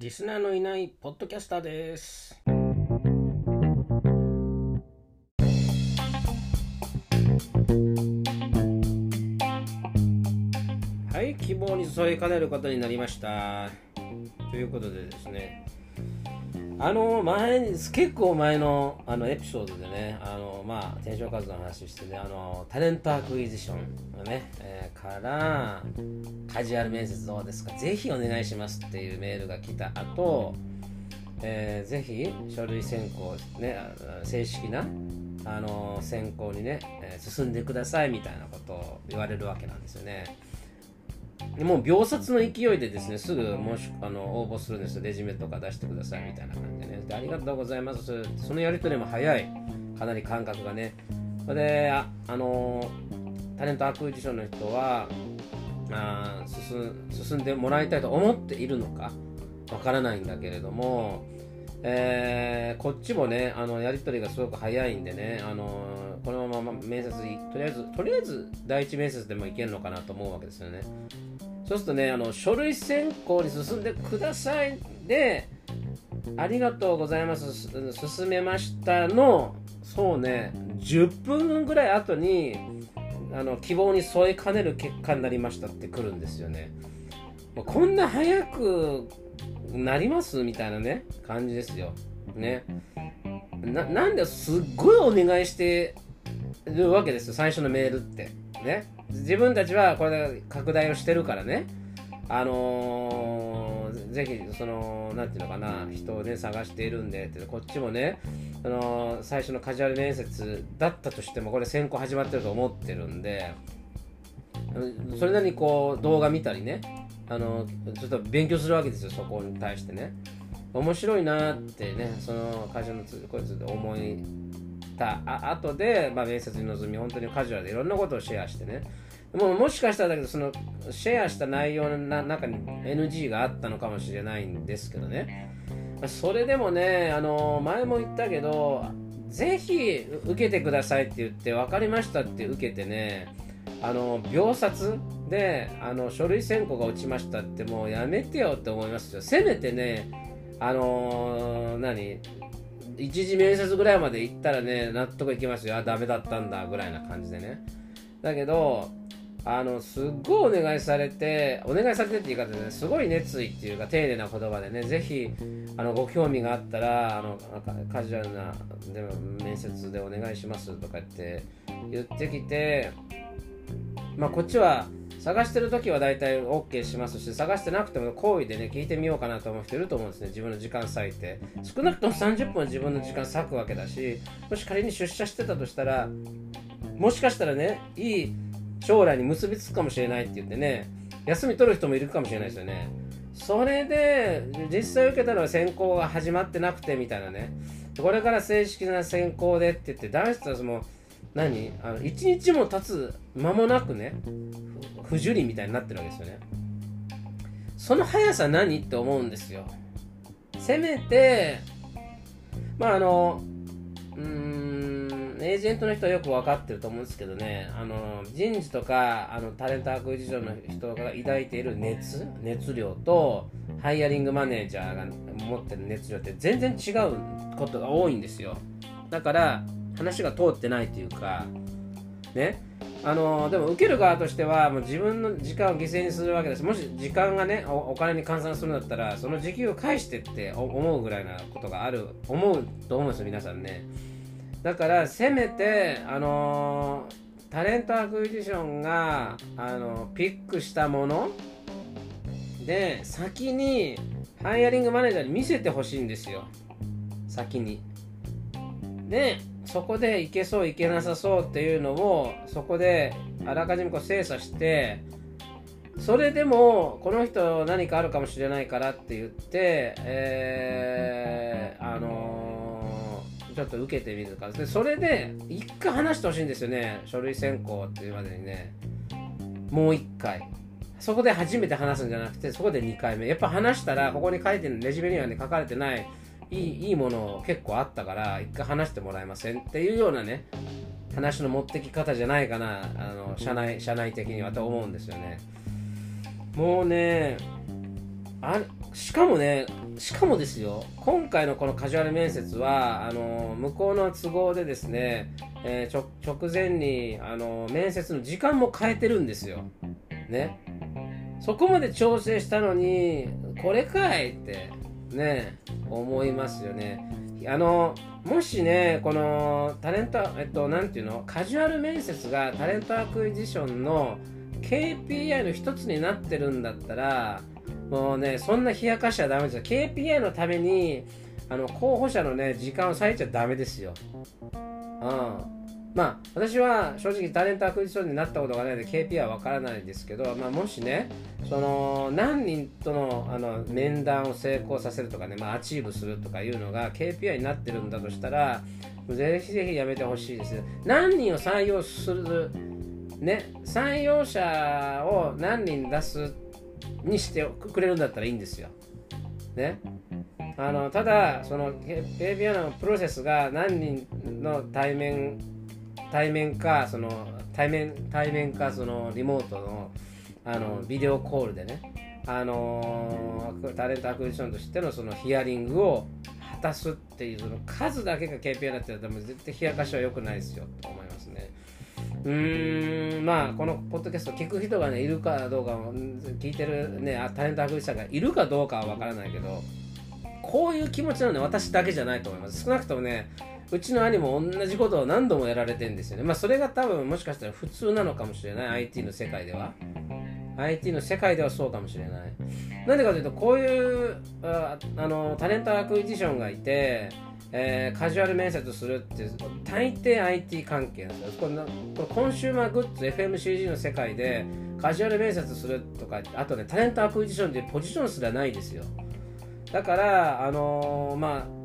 リスナーのいないポッドキャスターです。はい、希望に添えかねることになりました。ということでですね、あの前結構前のあのエピソードでね、あのまあ転職活動の話してね、あの talent acquisition のね、えーからカジュアル面接どうですか、ぜひお願いしますっていうメールが来た後、えーぜひ書類選考ね正式なあの選考にね、え進んでくださいみたいなことを言われるわけなんですよね。もう秒殺の勢いでですねすぐ申しあの応募するんですよ。レジュメとか出してくださいみたいな感じでね。でありがとうございます。そのやり取りも早い。かなり感覚がね。それでああのtalent acquisition の人はあ進進んでもらいたいと思っているのかわからないんだけれども、えーこっちもねあのやり取りがすごく早いんでねあのこのまま面接とりあえずとりあえず第一面接でもいけるのかなと思うわけですよね。そうするとねあの書類選考に進んでくださいでありがとうございます進めましたのそうね10分ぐらい後にあの希望に添えかねる結果になりましたってくるんですよね。こんな早くなりますみたいなね感じですよ。ね。なんですっごいお願いしてるわけですよ最初のメールって。ね。自分たちはこれで拡大をしてるからね。あのーぜひそのなんていうのかな人をね探しているんでってこっちもねあのー最初のカジュアル面接だったとしてもこれ選考始まってると思ってるんでそれなりにこう動画見たりねあのちょっと勉強するわけですよそこに対してね。面白いなってねその会社のこいつで思いたあ後で、まあ、面接に臨み本当にカジュアルでいろんなことをシェアしてね。ももしかしたらだけどそのシェアした内容の中に NG があったのかもしれないんですけどね。それでもねあの前も言ったけどぜひ受けてくださいって言って分かりましたって受けてねあの秒殺であの書類選考が落ちましたってもうやめてよって思いますよ。せめてねあのー何一次面接ぐらいまで行ったらね納得いきますよ。あダメだったんだぐらいな感じでね。だけどあのすっごいお願いされてお願いされてって言い方でねすごい熱意っていうか丁寧な言葉でねぜひあのご興味があったらあのカカジュアルなでも面接でお願いしますとかって言ってきてまあこっちは探してる時は大体 OK しますし探してなくても好意でね聞いてみようかなと思う人いると思うんですね。自分の時間割いて。少なくとも30分は自分の時間割くわけだしもし仮に出社してたとしたらもしかしたらねいい将来に結びつくかもしれないって言ってね休み取る人もいるかもしれないですよね。それで実際受けたのは選考が始まってなくてみたいなね。これから正式な選考でって言って男子たちも何？あの1日も経つ間もなくね不受理みたいになってるわけですよね。その速さ何って思うんですよ。せめてまああのうんエージェントの人はよく分かってると思うんですけどね。あの人事とかあの talent acquisition の人が抱いている熱熱量とhiring manager が持ってる熱量って全然違うことが多いんですよ。だから話が通ってないというかね。あのでも受ける側としてはもう自分の時間を犠牲にするわけですもし時間がねお金に換算するんだったらその時給を返してって思うぐらいなことがある思うと思うんですよ皆さんね。だからせめてあの talent acquisition があのピックしたもので先にハイアリングマネージャーに見せてほしいんですよ。先に。でそこでいけそういけなさそうっていうのをそこであらかじめこう精査してそれでもこの人何かあるかもしれないからって言って、えーあのーちょっと受けてみるか。でそれで一回話してほしいんですよね。書類選考っていうまでにね。もう一回。そこで初めて話すんじゃなくてそこで2回目。やっぱ話したらここに書いてるレジュメにはね書かれてない。いいいいもの結構あったから一回話してもらえませんっていうようなね話の持ってき方じゃないかなあの社内社内的にはと思うんですよねもうねあしかもねしかもですよ今回のこのカジュアル面接はあの向こうの都合でですね、えー、直前にあの面接の時間も変えてるんですよ。ね。そこまで調整したのにこれかいってね思いますよね。あのもしねこの talent えっと何ていうの？カジュアル面接が talent acquisition の KPI の一つになってるんだったらもうねそんな冷やかしちゃだめですよ。KPI のためにあの候補者のね時間を割いちゃだめですよ。うん。まあ私は正直 talent acquisition になったことがないので KPI は分からないですけど、まあ、もしねその何人とのあの面談を成功させるとかね、まあ、アチーブするとかいうのが KPI になってるんだとしたらぜひぜひやめてほしいです何人を採用するね採用者を何人出すにしてくれるんだったらいいんですよ。ね。あのただその KPI のプロセスが何人の対面対面かその対面対面かそのリモートのあのビデオコールでね。あのタレントアクリションとしてのそのヒアリングを果たすっていうその数だけが KPI になってたら絶対冷やかしは良くないですよと思いますね。うーんまあこのポッドキャスト聞く人がねいるかどうか聞いてるね talent acquisition がいるかどうかは分からないけどこういう気持ちなのね私だけじゃないと思います。少なくともねうちの兄も同じことを何度もやられてるんですよね。まあそれが多分もしかしたら普通なのかもしれない。IT の世界では。IT の世界ではそうかもしれない。なんでかというと、こういうああの talent acquisition がいて、えー、カジュアル面接するって大抵 IT 関係なんですよ。このこのコンシューマーグッズ FMCG の世界でカジュアル面接するとか、あとね、 talent acquisition っていうポジションすらないですよ。だから、あのー、まあ、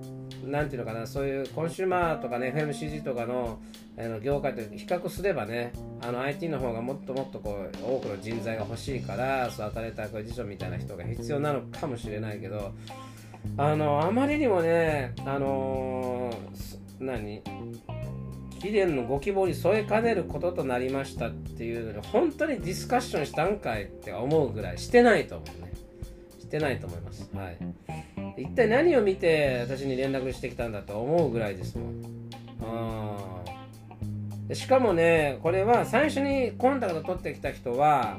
なんていうのかなそういうコンシューマーとかね FMCG とかのあの業界と比較すればねあの IT の方がもっともっとこう多くの人材が欲しいからそう与えたアクアジションみたいな人が必要なのかもしれないけどあのあまりにもねあのー、何期限のご希望に添えかねることとなりましたっていうのに本当にディスカッションしたんかいって思うぐらいしてないと思うね。してないと思います。はい。一体何を見て私に連絡してきたんだと思うぐらいですもん。しかもねこれは最初にコンタクト取ってきた人は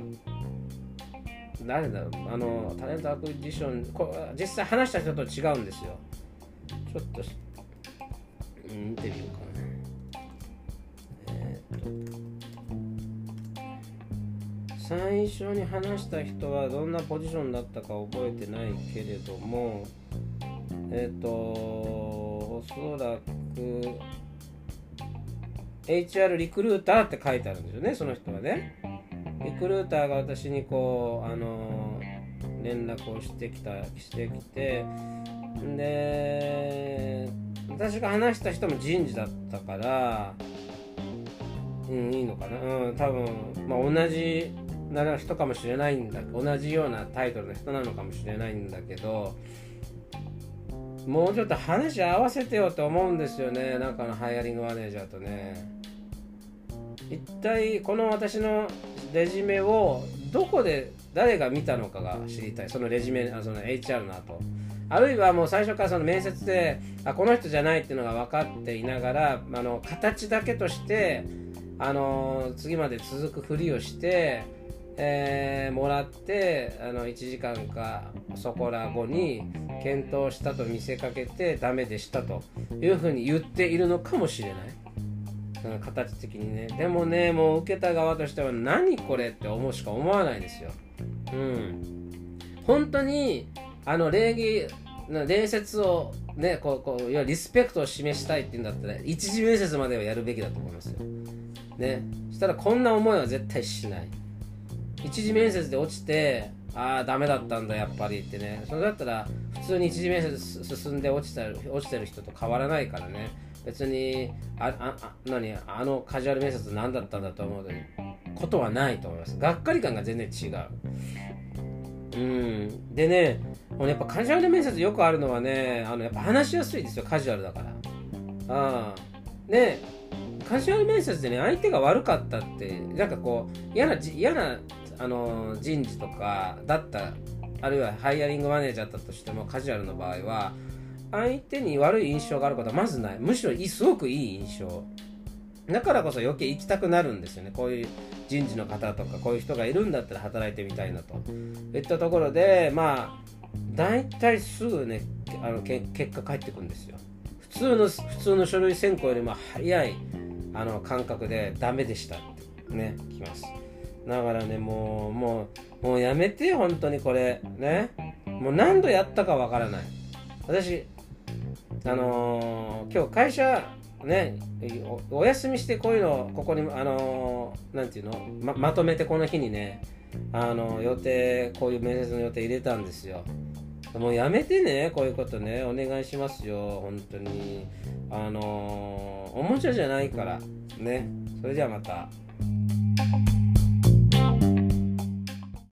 誰だろうあのタレントアクディションこ実際話した人と違うんですよ。ちょっと見てみようかな。えー、っと。最初に話した人はどんなポジションだったか覚えてないけれどもえっ、ー、とおそらく HR リクルーターって書いてあるんですよねその人はね。リクルーターが私にこうあの連絡をしてきたしてきて。で私が話した人も人事だったからうんいいのかな。うん多分まあ同じな人かもしれないんだ同じようなタイトルの人なのかもしれないんだけどもうちょっと話合わせてよと思うんですよね。なんかのハイアリングマネージャーとね。一体この私のレジメをどこで誰が見たのかが知りたい。そのレジメあその HR の後。あるいはもう最初からその面接であこの人じゃないっていうのが分かっていながらあの形だけとしてあの次まで続くふりをしてえー、もらってあの1時間かそこら後に検討したと見せかけてダメでしたというふうに言っているのかもしれない。形的にね。でもねもう受けた側としては何これって思うしか思わないですよ。うん。本当にあの礼儀礼節をねこうこういわリスペクトを示したいっていうんだったら一次面接まではやるべきだと思いますよ。ね。したらこんな思いは絶対しない。一次面接で落ちてああダメだったんだやっぱりってね。それだったら普通に一次面接進んで落ちた落ちてる人と変わらないからね。別にああ何あのカジュアル面接何だったんだと思うことはないと思います。がっかり感が全然違う。うん。でねやっぱカジュアル面接よくあるのはねあのやっぱ話しやすいですよカジュアルだから。ああねカジュアル面接でね相手が悪かったってなんかこう嫌な嫌なあの人事とかだったあるいはハイアリングマネージャーだったとしてもカジュアルの場合は相手に悪い印象があることはまずない。むしろすごくいい印象。だからこそ余計行きたくなるんですよね。こういう人事の方とかこういう人がいるんだったら働いてみたいなと。いったところでまあ大体すぐねあの結果返ってくるんですよ。普通の普通の書類選考よりも早いあの感覚でダメでしたってねきます。だからねもうもうもうやめて本当にこれ。ね。もう何度やったかわからない。私あのー、今日会社ねお休みしてこういうのここにあのー、なんていうの？ままとめてこの日にねあの予定こういう面接の予定入れたんですよ。もうやめてねこういうことね。お願いしますよ本当に。あのー、おもちゃじゃないから。ね。それじゃあまた。